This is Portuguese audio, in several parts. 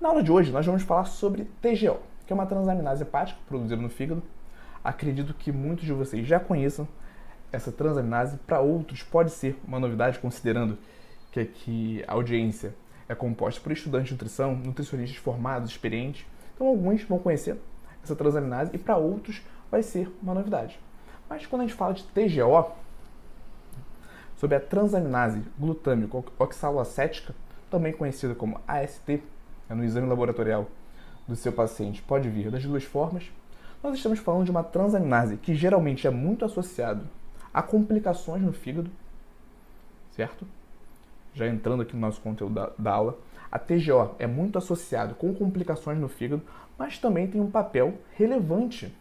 Na aula de hoje, nós vamos falar sobre TGO, que é uma transaminase hepática produzida no fígado. Acredito que muitos de vocês já conheçam essa transaminase. Para outros, pode ser uma novidade, considerando que aqui a audiência é composta por estudantes de nutrição, nutricionistas formados, experientes. Então, alguns vão conhecer essa transaminase e para outros vai ser uma novidade. Mas quando a gente fala de TGO, sobre a transaminase glutâmico oxaloacética, também conhecida como AST, é no exame laboratorial do seu paciente, pode vir das duas formas. Nós estamos falando de uma transaminase que geralmente é muito associado a complicações no fígado, certo? Já entrando aqui no nosso conteúdo da, da aula, a TGO é muito associado com complicações no fígado, mas também tem um papel relevante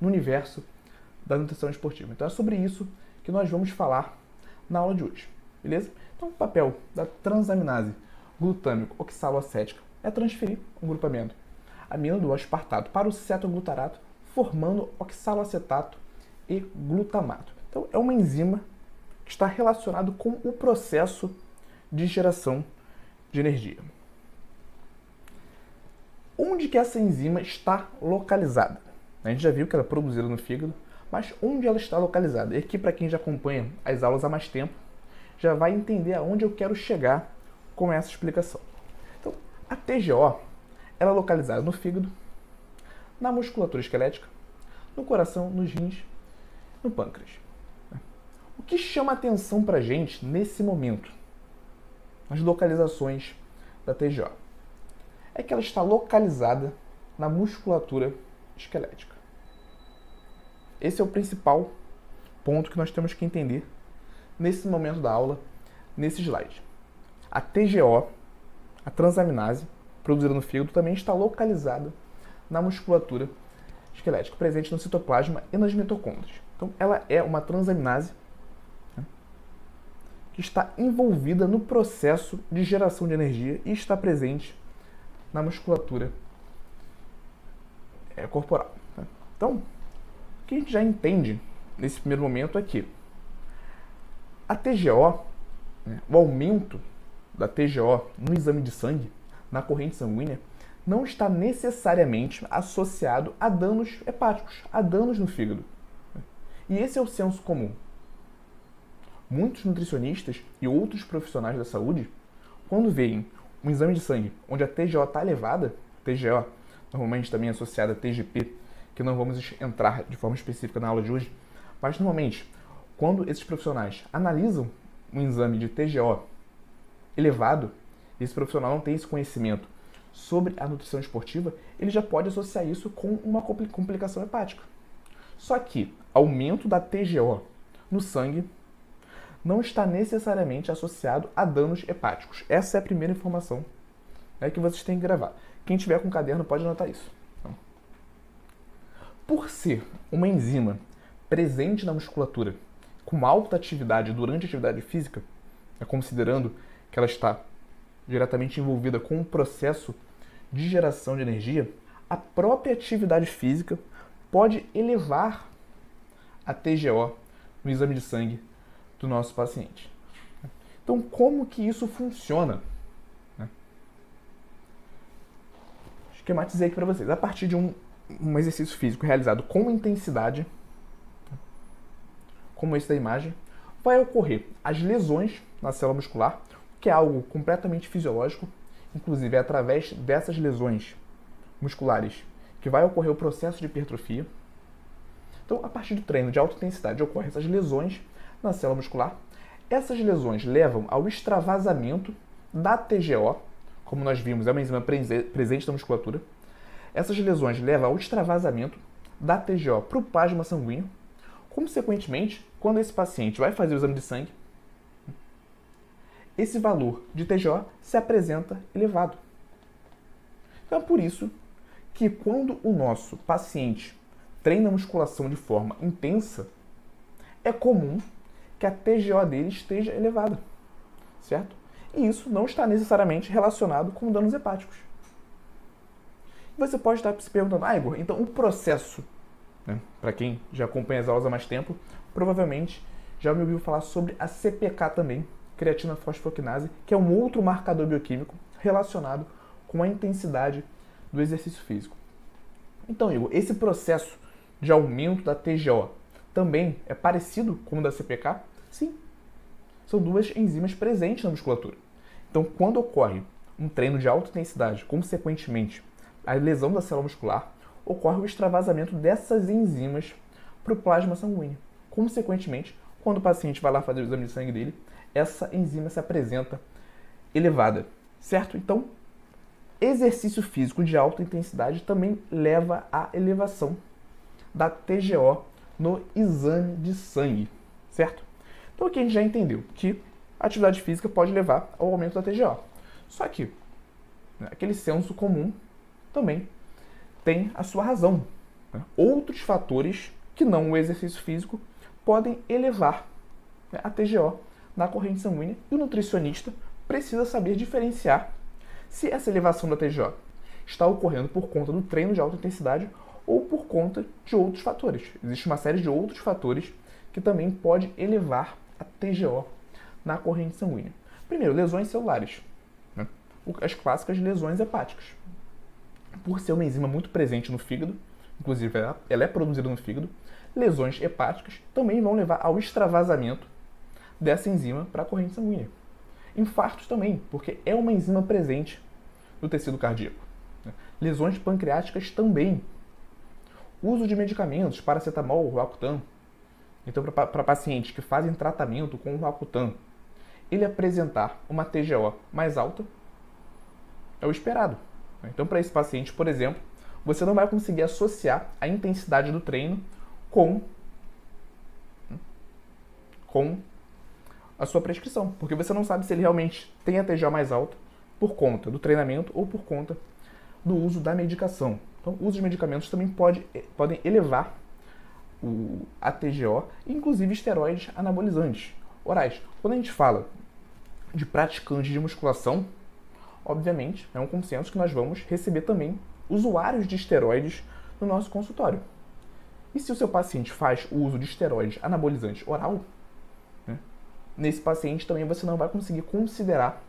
no universo da nutrição esportiva. Então é sobre isso que nós vamos falar na aula de hoje, beleza? Então o papel da transaminase glutâmico oxaloacética é transferir um grupamento amino do aspartato para o cetoglutarato, formando oxaloacetato e glutamato. Então é uma enzima que está relacionado com o processo de geração de energia. Onde que essa enzima está localizada? A gente já viu que ela é produzida no fígado, mas onde ela está localizada? E aqui, para quem já acompanha as aulas há mais tempo, já vai entender aonde eu quero chegar com essa explicação. Então, a TGO ela é localizada no fígado, na musculatura esquelética, no coração, nos rins, no pâncreas. O que chama atenção para a gente nesse momento, nas localizações da TGO, é que ela está localizada na musculatura esquelética. Esse é o principal ponto que nós temos que entender nesse momento da aula, nesse slide. A TGO, a transaminase, produzida no fígado, também está localizada na musculatura esquelética, presente no citoplasma e nas mitocôndrias. Então, ela é uma transaminase né, que está envolvida no processo de geração de energia e está presente na musculatura é, corporal. Né? Então, que a gente já entende nesse primeiro momento é que a TGO, né, o aumento da TGO no exame de sangue, na corrente sanguínea, não está necessariamente associado a danos hepáticos, a danos no fígado. E esse é o senso comum. Muitos nutricionistas e outros profissionais da saúde, quando veem um exame de sangue onde a TGO está elevada, TGO normalmente também associada a TGP, que não vamos entrar de forma específica na aula de hoje, mas normalmente, quando esses profissionais analisam um exame de TGO elevado, esse profissional não tem esse conhecimento sobre a nutrição esportiva, ele já pode associar isso com uma complicação hepática. Só que aumento da TGO no sangue não está necessariamente associado a danos hepáticos. Essa é a primeira informação né, que vocês têm que gravar. Quem tiver com caderno pode anotar isso. Por ser uma enzima presente na musculatura com alta atividade durante a atividade física, né, considerando que ela está diretamente envolvida com um processo de geração de energia, a própria atividade física pode elevar a TGO no exame de sangue do nosso paciente. Então, como que isso funciona? Esquematizei aqui para vocês. A partir de um, um exercício físico realizado com intensidade, como esse da imagem, vai ocorrer as lesões na célula muscular, que é algo completamente fisiológico, inclusive é através dessas lesões musculares que vai ocorrer o processo de hipertrofia. Então, a partir do treino de alta intensidade, ocorrem essas lesões na célula muscular. Essas lesões levam ao extravasamento da TGO, como nós vimos, é uma enzima presente na musculatura. Essas lesões levam ao extravasamento da TGO para o plasma sanguíneo. Consequentemente, quando esse paciente vai fazer o exame de sangue, esse valor de TGO se apresenta elevado. Então é por isso que quando o nosso paciente treina musculação de forma intensa, é comum que a TGO dele esteja elevada, certo? E isso não está necessariamente relacionado com danos hepáticos. Você pode estar se perguntando, ah, Igor, então o processo né, para quem já acompanha as aulas há mais tempo, provavelmente já me ouviu falar sobre a CPK também, creatina fosfoquinase, que é um outro marcador bioquímico relacionado com a intensidade do exercício físico. Então, Igor, esse processo de aumento da TGO também é parecido com o da CPK? Sim. São duas enzimas presentes na musculatura. Então, quando ocorre um treino de alta intensidade, consequentemente a lesão da célula muscular, ocorre o extravasamento dessas enzimas para o plasma sanguíneo. Consequentemente, quando o paciente vai lá fazer o exame de sangue dele, essa enzima se apresenta elevada, certo? Então, exercício físico de alta intensidade também leva à elevação da TGO no exame de sangue, certo? Então aqui a gente já entendeu que a atividade física pode levar ao aumento da TGO. Só que né, aquele senso comum também tem a sua razão. Né? Outros fatores que não o exercício físico podem elevar né, a TGO na corrente sanguínea e o nutricionista precisa saber diferenciar se essa elevação da TGO está ocorrendo por conta do treino de alta intensidade ou por conta de outros fatores. Existe uma série de outros fatores que também pode elevar a TGO na corrente sanguínea. Primeiro, lesões celulares. Né? As clássicas lesões hepáticas. Por ser uma enzima muito presente no fígado, inclusive ela é produzida no fígado, lesões hepáticas também vão levar ao extravasamento dessa enzima para a corrente sanguínea. Infartos também, porque é uma enzima presente no tecido cardíaco. Né? Lesões pancreáticas também. Uso de medicamentos, paracetamol, Roacutan. Então, para pacientes que fazem tratamento com o Roacutan, ele apresentar uma TGO mais alta, é o esperado. Então, para esse paciente, por exemplo, você não vai conseguir associar a intensidade do treino com, com a sua prescrição, porque você não sabe se ele realmente tem a TGO mais alta por conta do treinamento ou por conta do uso da medicação. Então, o uso de medicamentos também pode, podem elevar o, a inclusive esteroides anabolizantes orais. Quando a gente fala de praticantes de musculação, obviamente, é um consenso que nós vamos receber também usuários de esteroides no nosso consultório. E se o seu paciente faz o uso de esteroides anabolizantes oral, nesse paciente também você não vai conseguir considerar,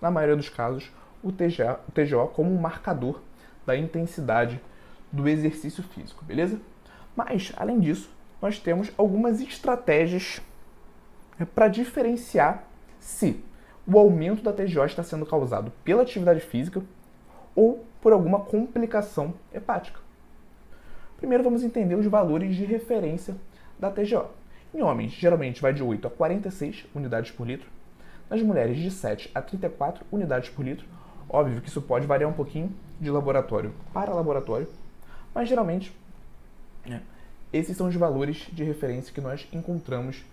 na maioria dos casos, o TGO, o TGO como um marcador da intensidade do exercício físico, beleza? Mas, além disso, nós temos algumas estratégias né, para diferenciar se o aumento da TGO está sendo causado pela atividade física ou por alguma complicação hepática. Primeiro vamos entender os valores de referência da TGO. Em homens, geralmente vai de 8 a 46 unidades por litro. Nas mulheres, de 7 a 34 unidades por litro. Óbvio que isso pode variar um pouquinho de laboratório para laboratório, mas geralmente né, esses são os valores de referência que nós encontramos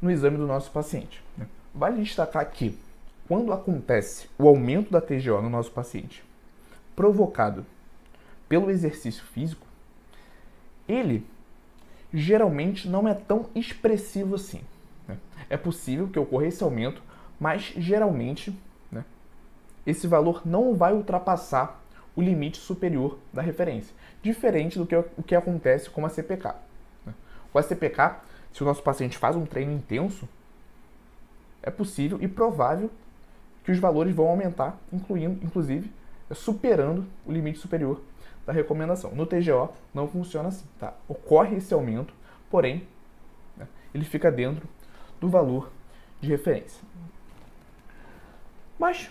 no exame do nosso paciente. Né. Vale destacar que, quando acontece o aumento da TGO no nosso paciente, provocado pelo exercício físico, ele geralmente não é tão expressivo assim. Né? É possível que ocorra esse aumento, mas geralmente né, esse valor não vai ultrapassar o limite superior da referência, diferente do que, o que acontece com a CPK. Né? Com a CPK, se o nosso paciente faz um treino intenso, é possível e provável que os valores vão aumentar, incluindo, inclusive, superando o limite superior da recomendação. No TGO não funciona assim, tá? Ocorre esse aumento, porém, né, ele fica dentro do valor de referência. Mas,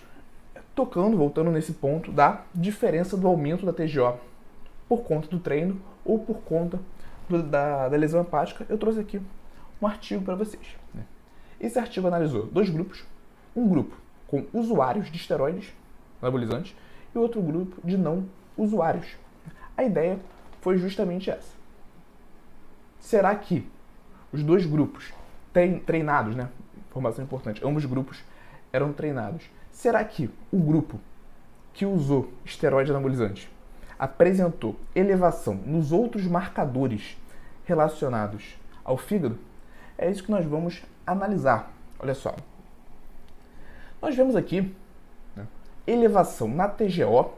tocando, voltando nesse ponto da diferença do aumento da TGO por conta do treino ou por conta do, da, da, lesão hepática, eu trouxe aqui um artigo para vocês. Né? Esse artigo analisou dois grupos, um grupo com usuários de esteroides anabolizantes e outro grupo de não usuários a ideia foi justamente essa. Será que os dois grupos treinados, né? Informação importante, ambos grupos eram treinados. Será que o grupo que usou esteroide anabolizante apresentou elevação nos outros marcadores relacionados ao fígado? É isso que nós vamos analisar. Olha só. Nós vemos aqui né, elevação na TGO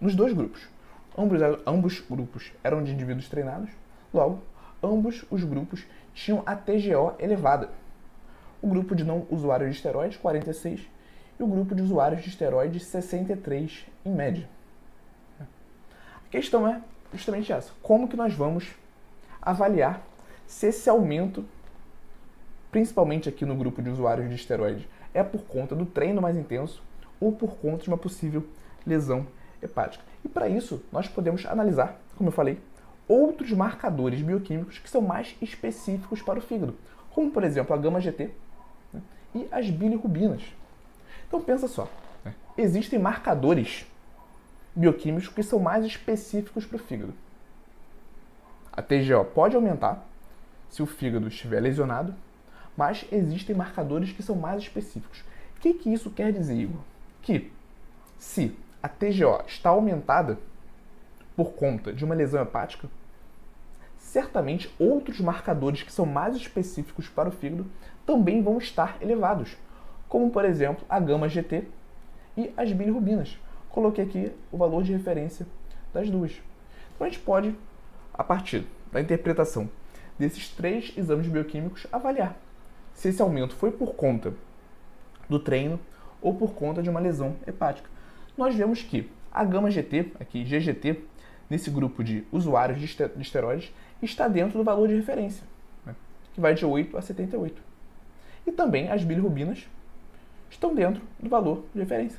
nos dois grupos. Ambos, ambos grupos eram de indivíduos treinados, logo, ambos os grupos tinham a TGO elevada. O grupo de não usuários de esteroides, 46, e o grupo de usuários de esteroides, 63 em média. A questão é justamente essa: como que nós vamos avaliar se esse aumento, principalmente aqui no grupo de usuários de esteroides, é por conta do treino mais intenso ou por conta de uma possível lesão hepática. E para isso, nós podemos analisar, como eu falei, outros marcadores bioquímicos que são mais específicos para o fígado, como por exemplo a gama-GT né, e as bilirrubinas. Então pensa só, né, existem marcadores bioquímicos que são mais específicos para o fígado. A TGO pode aumentar se o fígado estiver lesionado, mas existem marcadores que são mais específicos. O que, que isso quer dizer, Igor? Que se a TGO está aumentada por conta de uma lesão hepática, certamente outros marcadores que são mais específicos para o fígado também vão estar elevados, como por exemplo a gama-GT e as bilirrubinas. Coloquei aqui o valor de referência das duas. Então a gente pode, a partir da interpretação desses três exames bioquímicos, avaliar se esse aumento foi por conta do treino ou por conta de uma lesão hepática. Nós vemos que a gama-GT, aqui GGT, nesse grupo de usuários de esteroides, está dentro do valor de referência, né, que vai de 8 a 78. E também as bilirrubinas estão dentro do valor de referência,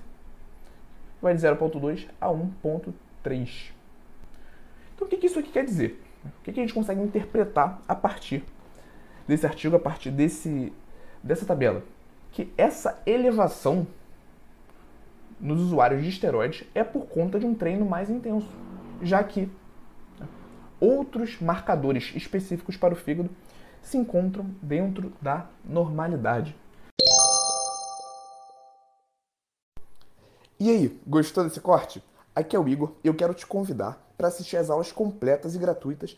que vai de 0,2 a 1,3. Então, o que isso aqui quer dizer? O que a gente consegue interpretar a partir desse artigo, a partir desse, dessa tabela? Que essa elevação nos usuários de esteroides é por conta de um treino mais intenso, já que outros marcadores específicos para o fígado se encontram dentro da normalidade. E aí, gostou desse corte? Aqui é o Igor e eu quero te convidar para assistir às aulas completas e gratuitas